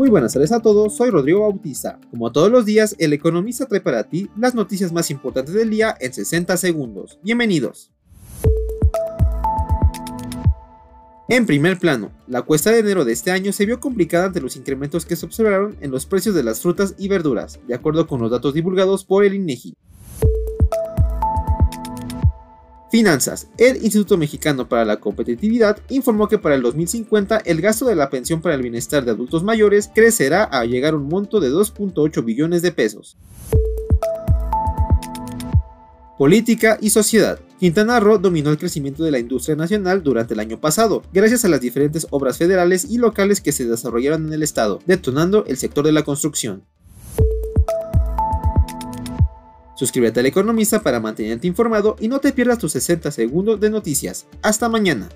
Muy buenas tardes a todos, soy Rodrigo Bautista. Como todos los días, el economista trae para ti las noticias más importantes del día en 60 segundos. Bienvenidos. En primer plano, la cuesta de enero de este año se vio complicada ante los incrementos que se observaron en los precios de las frutas y verduras, de acuerdo con los datos divulgados por el INEGI. Finanzas. El Instituto Mexicano para la Competitividad informó que para el 2050 el gasto de la pensión para el bienestar de adultos mayores crecerá a llegar a un monto de 2.8 billones de pesos. Política y sociedad. Quintana Roo dominó el crecimiento de la industria nacional durante el año pasado, gracias a las diferentes obras federales y locales que se desarrollaron en el estado, detonando el sector de la construcción. Suscríbete al Economista para mantenerte informado y no te pierdas tus 60 segundos de noticias. Hasta mañana.